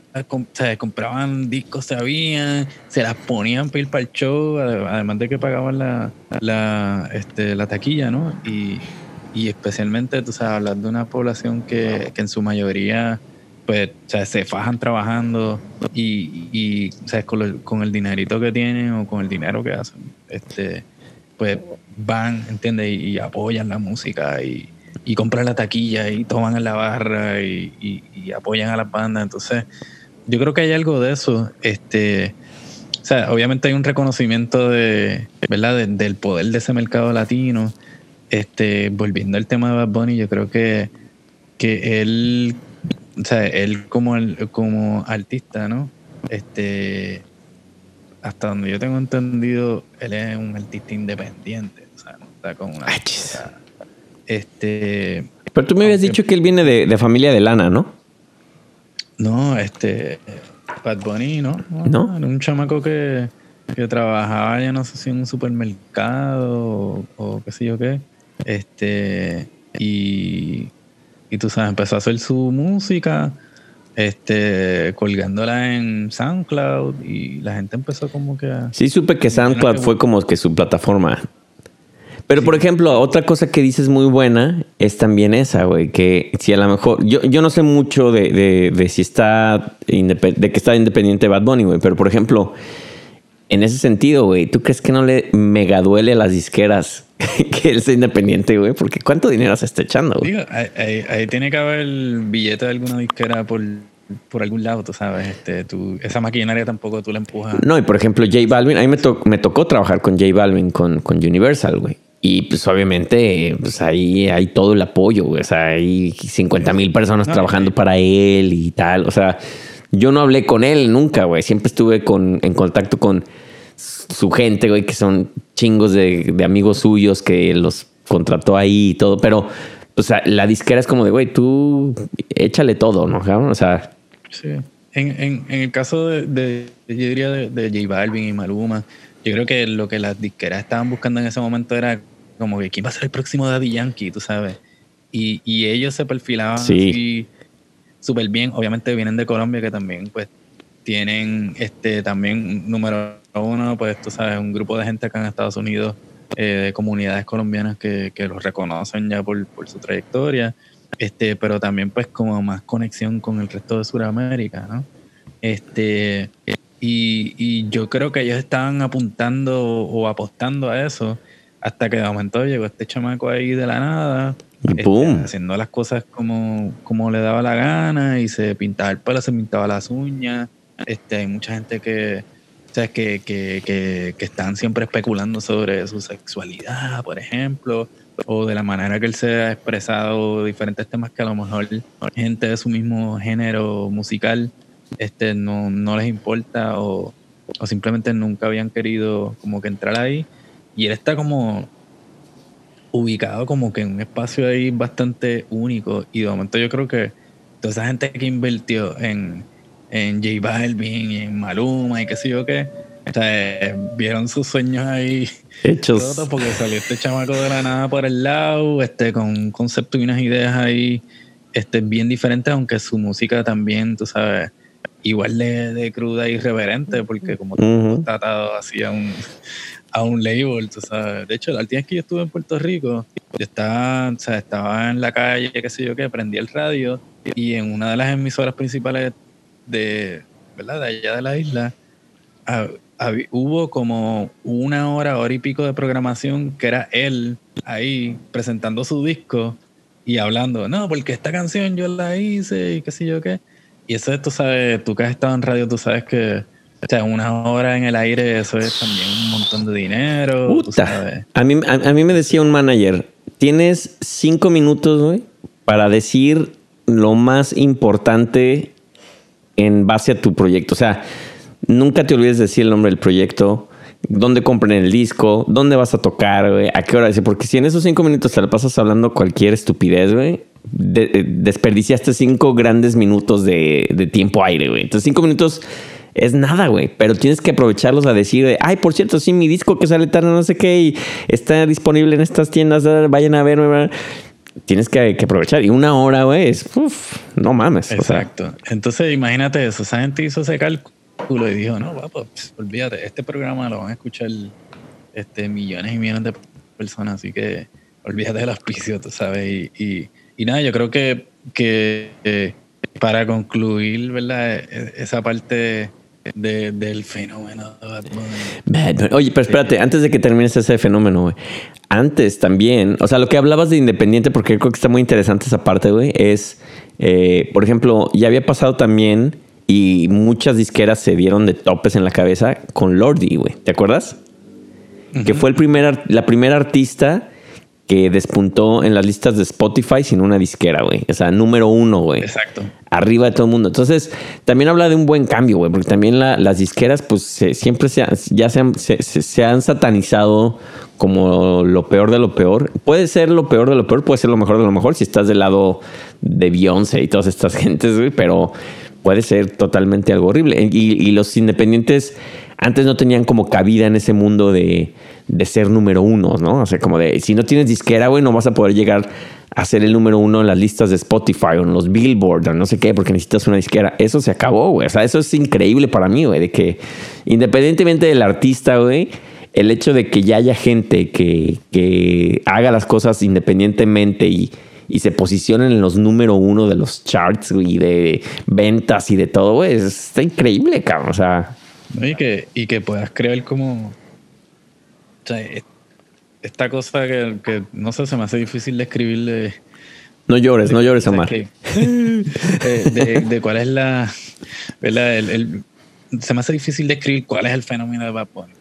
compraban discos, sabían, se las ponían para ir para el show, además de que pagaban la, la, este, la taquilla, ¿no? Y, y especialmente, tú sabes, hablar de una población que, que en su mayoría pues se fajan trabajando y, y Con, el, dinerito que tienen o con el dinero que hacen, este, pues van, ¿entiendes? Y, apoyan la música y, compran la taquilla y toman en la barra y, apoyan a las bandas. Entonces, yo creo que hay algo de eso. Este, o sea, obviamente hay un reconocimiento de, ¿verdad? del poder de ese mercado latino. Este, volviendo al tema de Bad Bunny, yo creo que, que él o sea, él como, el, como artista, ¿no? Este, hasta donde yo tengo entendido, él es un artista independiente, o sea, no está con una... este... Pero tú me habías dicho que él viene de, familia de lana, ¿no? No, este... Bad Bunny, ¿no? No. Era un chamaco que, que trabajaba, ya no sé si en un supermercado o, o qué sé yo qué. Este... Y y tú sabes, empezó a hacer su música, este, colgándola en SoundCloud y la gente empezó como que a... Sí, supe que SoundCloud fue como que su plataforma. Pero, por ejemplo, otra cosa que dices muy buena es también esa, güey, que si a lo mejor, yo, yo no sé mucho de, de, si está, de que está independiente Bad Bunny, güey, pero por ejemplo, en ese sentido, güey, ¿tú crees que no le mega duele a las disqueras [LAUGHS] que él sea independiente, güey? Porque ¿cuánto dinero se está echando, güey? ahí, tiene que haber el billete de alguna disquera por, por algún lado, tú sabes. Este, tú, esa maquinaria tampoco tú la empujas. No, y por ejemplo, J Balvin, a mí me, me tocó trabajar con J Balvin, con, con Universal, güey. Y pues obviamente, pues ahí hay todo el apoyo, güey. O sea, hay 50 mil personas trabajando para él y tal. O sea, yo no hablé con él nunca, güey. Siempre estuve con, en contacto con su gente, güey, que son chingos de, amigos suyos que los contrató ahí y todo. Pero, o sea, la disquera es como de, güey, tú échale todo, ¿no? O sea. Sí. En, en, en el caso de, yo diría de, de J Balvin y Maluma, yo creo que lo que las disqueras estaban buscando en ese momento era como que quién va a ser el próximo Daddy Yankee, tú sabes. Y, y ellos se perfilaban así súper bien. Obviamente vienen de Colombia, que también pues tienen este también número uno, pues tú sabes, un grupo de gente acá en Estados Unidos, eh, de comunidades colombianas que, que los reconocen ya por, por, su trayectoria, este, pero también pues como más conexión con el resto de Sudamérica, ¿no? Este, y, y yo creo que ellos estaban apuntando o apostando a eso hasta que de momento llegó este chamaco ahí de la nada este, haciendo las cosas como, como le daba la gana y se pintaba el pelo, se pintaba las uñas. Este, hay mucha gente que, que, que, que, que, están siempre especulando sobre su sexualidad, por ejemplo, o de la manera que él se ha expresado diferentes temas que a lo mejor gente de su mismo género musical este, no, no les importa o, o simplemente nunca habían querido como que entrar ahí. Y él está como ubicado como que en un espacio ahí bastante único y de momento yo creo que toda esa gente que invirtió en, en J Balvin y en Maluma y qué sé yo qué, O sea, eh, vieron sus sueños ahí Hechos. porque salió este chamaco de la nada por el lado, este, con un concepto y unas ideas ahí este, bien diferentes, aunque su música también, tú sabes, igual de, de cruda y irreverente, porque como Ujú. está atado así a un, a un label, tú sabes. De hecho, la última vez que yo estuve en Puerto Rico, yo estaba, o sea, estaba en la calle, qué sé yo qué, prendí el radio y en una de las emisoras principales de, ¿verdad? de allá de la isla, hubo como una hora, hora y pico de programación que era él ahí presentando su disco y hablando, no, porque esta canción yo la hice y qué sé yo qué. Y eso, tú sabes, tú que has estado en radio, tú sabes que, o sea, una hora en el aire, eso es también un montón de dinero. tú Puta. sabes. A mí, a, a mí me decía un manager, tienes cinco minutos, güey, para decir lo más importante en base a tu proyecto. O sea, nunca te olvides de decir el nombre del proyecto, dónde compren el disco, dónde vas a tocar, güey, a qué hora. Porque si en esos cinco minutos te la pasas hablando cualquier estupidez, güey, de- eh, desperdiciaste cinco grandes minutos de, de tiempo aire, güey. Entonces, cinco minutos es nada, güey. Pero tienes que aprovecharlos a decir, de, ay, por cierto, sí, mi disco que sale tarde, no sé qué, y está disponible en estas tiendas, vayan a ver. Tienes que, aprovechar. Y una hora, güey, es, uf, no mames. Exacto. Entonces, imagínate eso. Esa gente hizo ese cálculo y dijo, no, guapo, pss, olvídate, este programa lo van a escuchar este, millones y millones de personas, así que olvídate del auspicio, tú sabes. Y, y, y nada, yo creo que, que eh, para concluir, ¿verdad? E- Esa parte de- del fenómeno de. Bad Bunny. Oye, pero espérate, antes de que termines ese fenómeno, güey. Antes también, o sea, lo que hablabas de Independiente, porque creo que está muy interesante esa parte, güey, es, eh, por ejemplo, ya había pasado también y muchas disqueras se dieron de topes en la cabeza con Lordi, güey. ¿Te acuerdas? Que fue el primer, la primera artista que despuntó en las listas de Spotify sin una disquera, güey. O sea, número uno, güey Exacto. arriba de todo el mundo. Entonces, también habla de un buen cambio, güey, porque también la- las disqueras, pues se- siempre se, han- ya se han, se, se- se han satanizado como lo peor de lo peor. Puede ser lo peor de lo peor, puede ser lo mejor de lo mejor si estás del lado de Beyoncé y todas estas [LAUGHS] gentes, güey, pero puede ser totalmente algo horrible. Y, y los independientes antes no tenían como cabida en ese mundo de, de ser número uno, ¿no? O sea, como de, si no tienes disquera, güey, no vas a poder llegar a ser el número uno en las listas de Spotify o en los Billboard o no sé qué, porque necesitas una disquera. Eso se acabó, güey. O sea, eso es increíble para mí, güey, de que independientemente del artista, güey, el hecho de que ya haya gente que, que haga las cosas independientemente y, y se posicionen en los número uno de los charts y de ventas y de todo, güey, es- está increíble, cabrón. O sea. Y que, y que puedas creer como. Esta cosa que, que, no sé, se me hace difícil de escribirle. no llores, no llores, que- eh, de, de cuál es la. ¿verdad? El, el- se me hace difícil describir cuál es el fenómeno de Bad Bunny.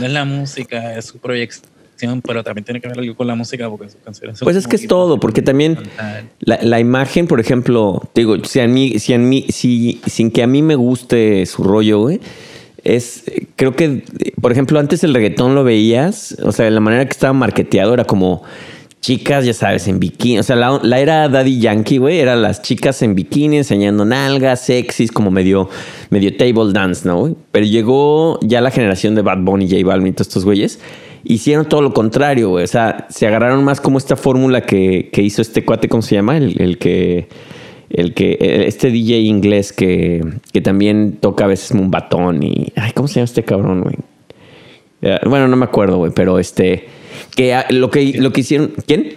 No es la música, es su proyección, pero también tiene que ver algo con la música porque sus canciones Pues es que es todo, porque también la, la imagen, por ejemplo, digo, si a mí, si a mí, si, sin que a mí me guste su rollo, güey, es, creo que, por ejemplo, antes el reggaetón lo veías, o sea, la manera que estaba marketeado era como chicas, ya sabes, en bikini, o sea, la, era Daddy Yankee, güey, eran las chicas en bikini enseñando nalgas, sexys, como medio, medio table dance, ¿no? Pero llegó ya la generación de Bad Bunny, J Balvin, todos estos güeyes, hicieron todo lo contrario, güey, o sea, se agarraron más como esta fórmula que, que hizo este cuate, ¿cómo se llama? El, el que el que este DJ inglés que, que también toca a veces un batón y ay cómo se llama este cabrón güey Eh, bueno no me acuerdo güey pero este que ah, lo que lo que hicieron quién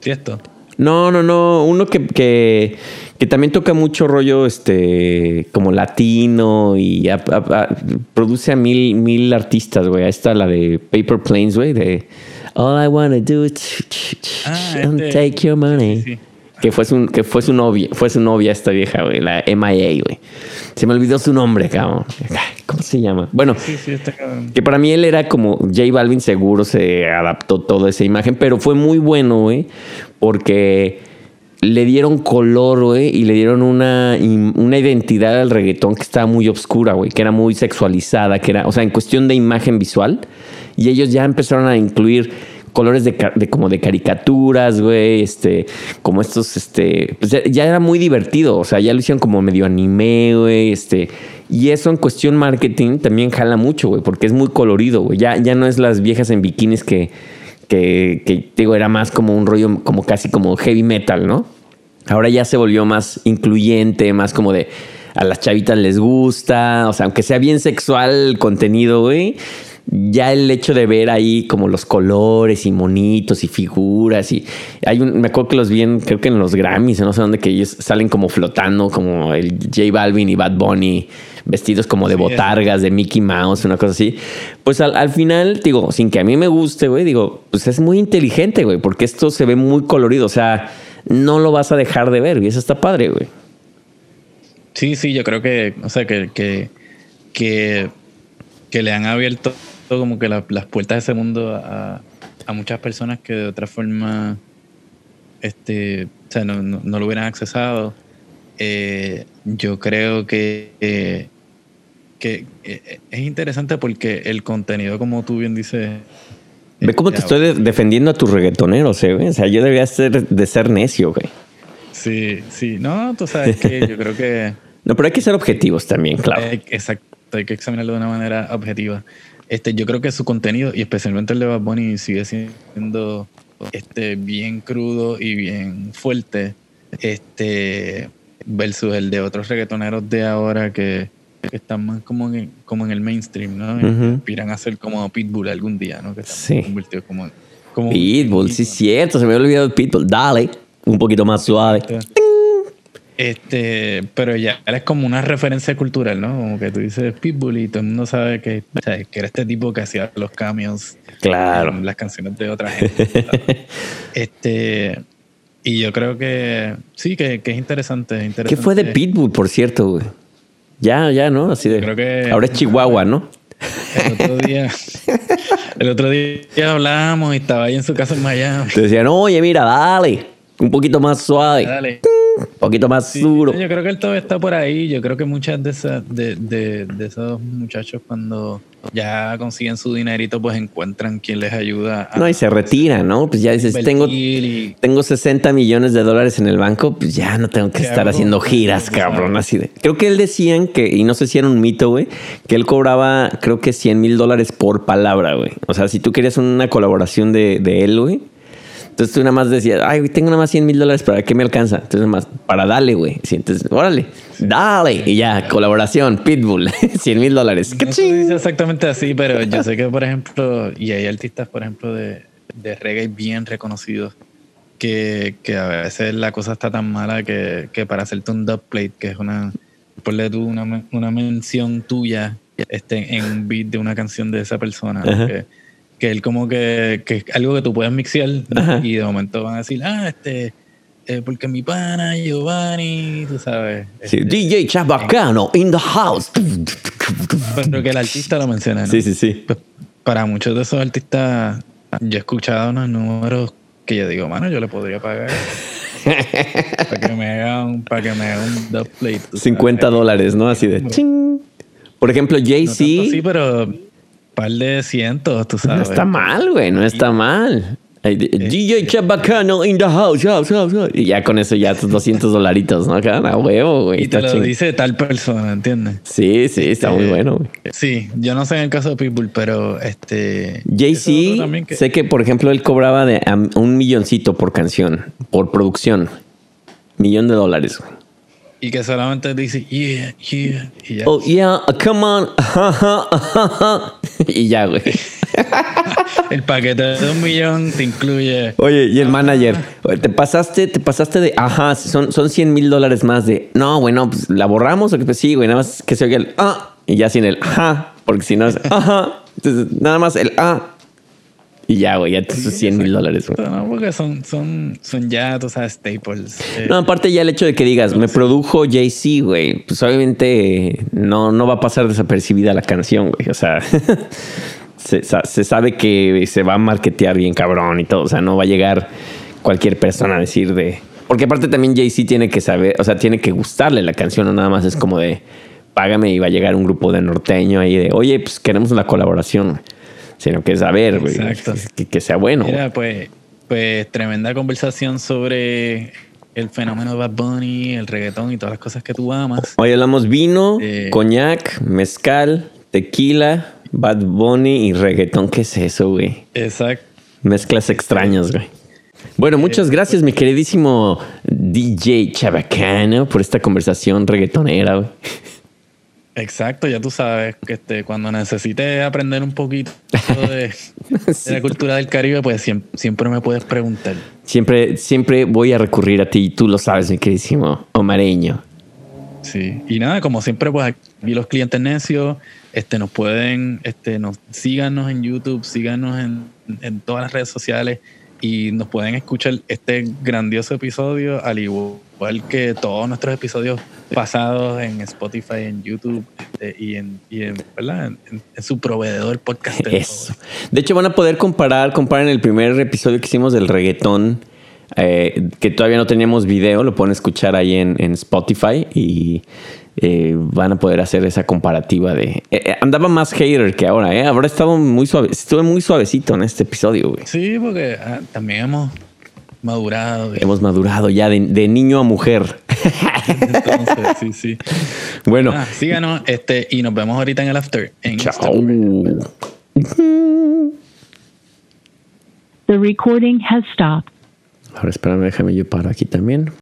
¿Cierto? no no no uno que, que que también toca mucho rollo este como latino y a- a- a- produce a mil mil artistas güey. Ahí está la de Paper Planes güey de All I wanna do is Ah, este- take your money sí, sí. Que fue su, que fue su novia, fue su novia esta vieja, güey, la MIA, güey. Se me olvidó su nombre, cabrón. ¿Cómo se llama? Bueno, Sí, sí, está cabrón. que para mí él era como J Balvin, seguro se adaptó toda esa imagen, pero fue muy bueno, güey, porque le dieron color, güey, y le dieron una, una identidad al reggaetón que estaba muy oscura, güey, que era muy sexualizada, que era, o sea, en cuestión de imagen visual, y ellos ya empezaron a incluir colores de, como de caricaturas, güey, este, como estos, este, pues ya, ya era muy divertido, o sea, ya lo hicieron como medio anime, güey, este, Y eso en cuestión marketing también jala mucho, güey, porque es muy colorido, güey. Ya, ya no es las viejas en bikinis que, que, que, digo, era más como un rollo, como casi como heavy metal, ¿no? Ahora ya se volvió más incluyente, más como de a las chavitas les gusta, o sea, aunque sea bien sexual el contenido, güey, ya el hecho de ver ahí como los colores y monitos y figuras y hay un, me acuerdo que los vi en, creo que en los Grammys, no sé dónde, que ellos salen como flotando, como el J Balvin y Bad Bunny vestidos como de botargas, de Mickey Mouse, una cosa así. Pues al, al final, digo, sin que a mí me guste, güey, digo, pues es muy inteligente, güey, porque esto se ve muy colorido, o sea, no lo vas a dejar de ver y eso está padre, güey. Sí, sí, yo creo que, o sea, que, que, que, que le han abierto como que la, las puertas de ese mundo a, a, muchas personas que de otra forma este, o sea, no, no, no lo hubieran accesado. Eh, yo creo que, eh, que eh, es interesante porque el contenido, como tú bien dices, Ve cómo te estoy de defendiendo a tus reggaetoneros, ¿eh? O sea, yo debería ser de ser necio, güey. Sí, sí. No, tú sabes que yo creo que... [LAUGHS] no, pero hay que ser objetivos también, claro. Exacto, hay que examinarlo de una manera objetiva. Este, yo creo que su contenido, y especialmente el de Bad Bunny, sigue siendo este, bien crudo y bien fuerte. Este, versus el de otros reggaetoneros de ahora que, que están más como en, como en el mainstream, ¿no? Uh -huh. Aspiran a ser como Pitbull algún día, ¿no? Que sí. convirtió como, como Pitbull, sí, cierto, se me había olvidado Pitbull. Dale, un poquito más suave. Este, este, pero ya eres como una referencia cultural, ¿no? Como que tú dices Pitbull y todo el mundo sabe que, o sea, que era este tipo que hacía los cambios. Claro. En las canciones de otra gente. [LAUGHS] este. Y yo creo que sí, que, que es interesante, interesante, ¿Qué fue de Pitbull, por cierto, güey? Ya, ya, ¿no? Así de. Creo que, ahora es Chihuahua, ¿no? El otro día. el otro día hablábamos y estaba ahí en su casa en Miami. Te decían, oye, mira, dale. Un poquito más suave. Dale. Un poquito más Sí, duro. Yo creo que él todavía está por ahí. Yo creo que muchas de, esas, de, de, de esos muchachos cuando ya consiguen su dinerito, pues encuentran quien les ayuda. A No, y se retiran, ¿no? Pues ya dices, tengo, y- tengo 60 millones de dólares en el banco, pues ya no tengo que ¿Qué estar hago? haciendo giras, cabrón. Así de. Creo que él decían que, y no sé si era un mito, güey, que él cobraba, creo que 100 mil dólares por palabra, güey. O sea, si tú querías una colaboración de, de él, güey. Entonces tú nada más decías, ay, güey, tengo nada más 100 mil dólares, ¿para qué me alcanza? Entonces nada más, para darle, güey. Sí, entonces, órale, dale. Y ya, colaboración, Pitbull, [LAUGHS] 100 mil dólares. No se dice exactamente así, pero yo sé que, por ejemplo, y hay artistas, por ejemplo, de, de reggae bien reconocidos, que, que a veces la cosa está tan mala que, que para hacerte un dubplate, que es una, ponle tú una, una mención tuya este, en un beat de una canción de esa persona. Que, él como que, que es algo que tú puedes mixear Ajá. y de momento van a decir, ah, este, eh, porque mi pana Giovanni, tú sabes. Sí, este, DJ Chabacano in the house. pero que el artista lo menciona, ¿no? Sí, sí, sí. Pues, para muchos de esos artistas, yo he escuchado unos números que yo digo, mano, yo le podría pagar para que me haga un, para que me haga un dubplate. tú 50 sabes. dólares, ¿no? Así de ching. Por ejemplo, Jay-Z. así, pero par de cientos, tú no sabes. está mal, güey, no está mal. Ay, de- DJ Chabacano in the house, house, house, house. Y ya con eso ya tus 200 [LAUGHS] dolaritos, ¿no? Acá, a huevo, güey. Y te lo ching. dice tal persona, ¿entiendes? Sí, sí, está muy Eh, bueno, güey. Sí, yo no sé en el caso de Pitbull, pero este. Jay-Z, que- sé que por ejemplo él cobraba de un milloncito por canción, por producción. Millón de dólares, güey. Y que solamente dice, yeah, yeah, y ya. Oh, yeah, come on. [LAUGHS] [LAUGHS] y ya, güey. [LAUGHS] El paquete de un millón te incluye. Oye, y el manager, te pasaste, te pasaste de, ajá, son, son 100 mil dólares más de, no, bueno, pues la borramos o que pues sí, güey, nada más que se oiga el, ah, y ya sin el, ajá, porque si no es, ajá, entonces nada más el, ah, y ya, güey, ya tus 100 mil dólares, güey. No, porque son, son, son ya, tú sabes, staples. Eh, No, aparte ya el hecho de que digas, me produjo Jay-Z, güey, pues obviamente no, no va a pasar desapercibida la canción, güey, o sea, [LAUGHS] se, sa- se sabe que se va a marketear bien cabrón y todo, o sea, no va a llegar cualquier persona a decir de... Porque aparte también Jay-Z tiene que saber, o sea, tiene que gustarle la canción, no nada más es como de, págame y va a llegar un grupo de norteño ahí de, oye, pues queremos una colaboración, sino que saber, güey, Exacto. que, que sea bueno. Mira, pues, pues tremenda conversación sobre el fenómeno de Bad Bunny, el reggaetón y todas las cosas que tú amas. Hoy hablamos vino, Eh. coñac, mezcal, tequila, Bad Bunny y reggaetón. ¿Qué es eso, güey? Exacto. Mezclas extrañas, güey. Bueno, muchas gracias, mi queridísimo DJ Chabacano, por esta conversación reggaetonera, güey. Exacto, ya tú sabes que este, cuando necesites aprender un poquito de, [LAUGHS] de la cultura del Caribe, pues siempre, siempre me puedes preguntar. Siempre, siempre voy a recurrir a ti, tú lo sabes, mi queridísimo Omareño. Sí. Y nada, como siempre, pues aquí los clientes necios este, nos pueden, este, nos, síganos en YouTube, síganos en, en todas las redes sociales y nos pueden escuchar este grandioso episodio, al igual que todos nuestros episodios pasados en Spotify, en YouTube este, y, en, y en, ¿verdad? En, en- en su proveedor podcast. Eso. De hecho, van a poder comparar, comparen el primer episodio que hicimos del reggaetón, eh, que todavía no teníamos video, lo pueden escuchar ahí en, en Spotify y eh, van a poder hacer esa comparativa de... eh, eh, andaba más hater que ahora, ¿eh? Ahora estaba muy suave, estuve muy suavecito en este episodio, güey. Sí, porque ah, también hemos madurado. Hemos madurado ya de, de niño a mujer. Entonces, sí, sí. [LAUGHS] bueno, Ah, síganos este, y nos vemos ahorita en el after. En chao. Instagram. The recording has stopped. Ahora espérame, déjame yo paro aquí también.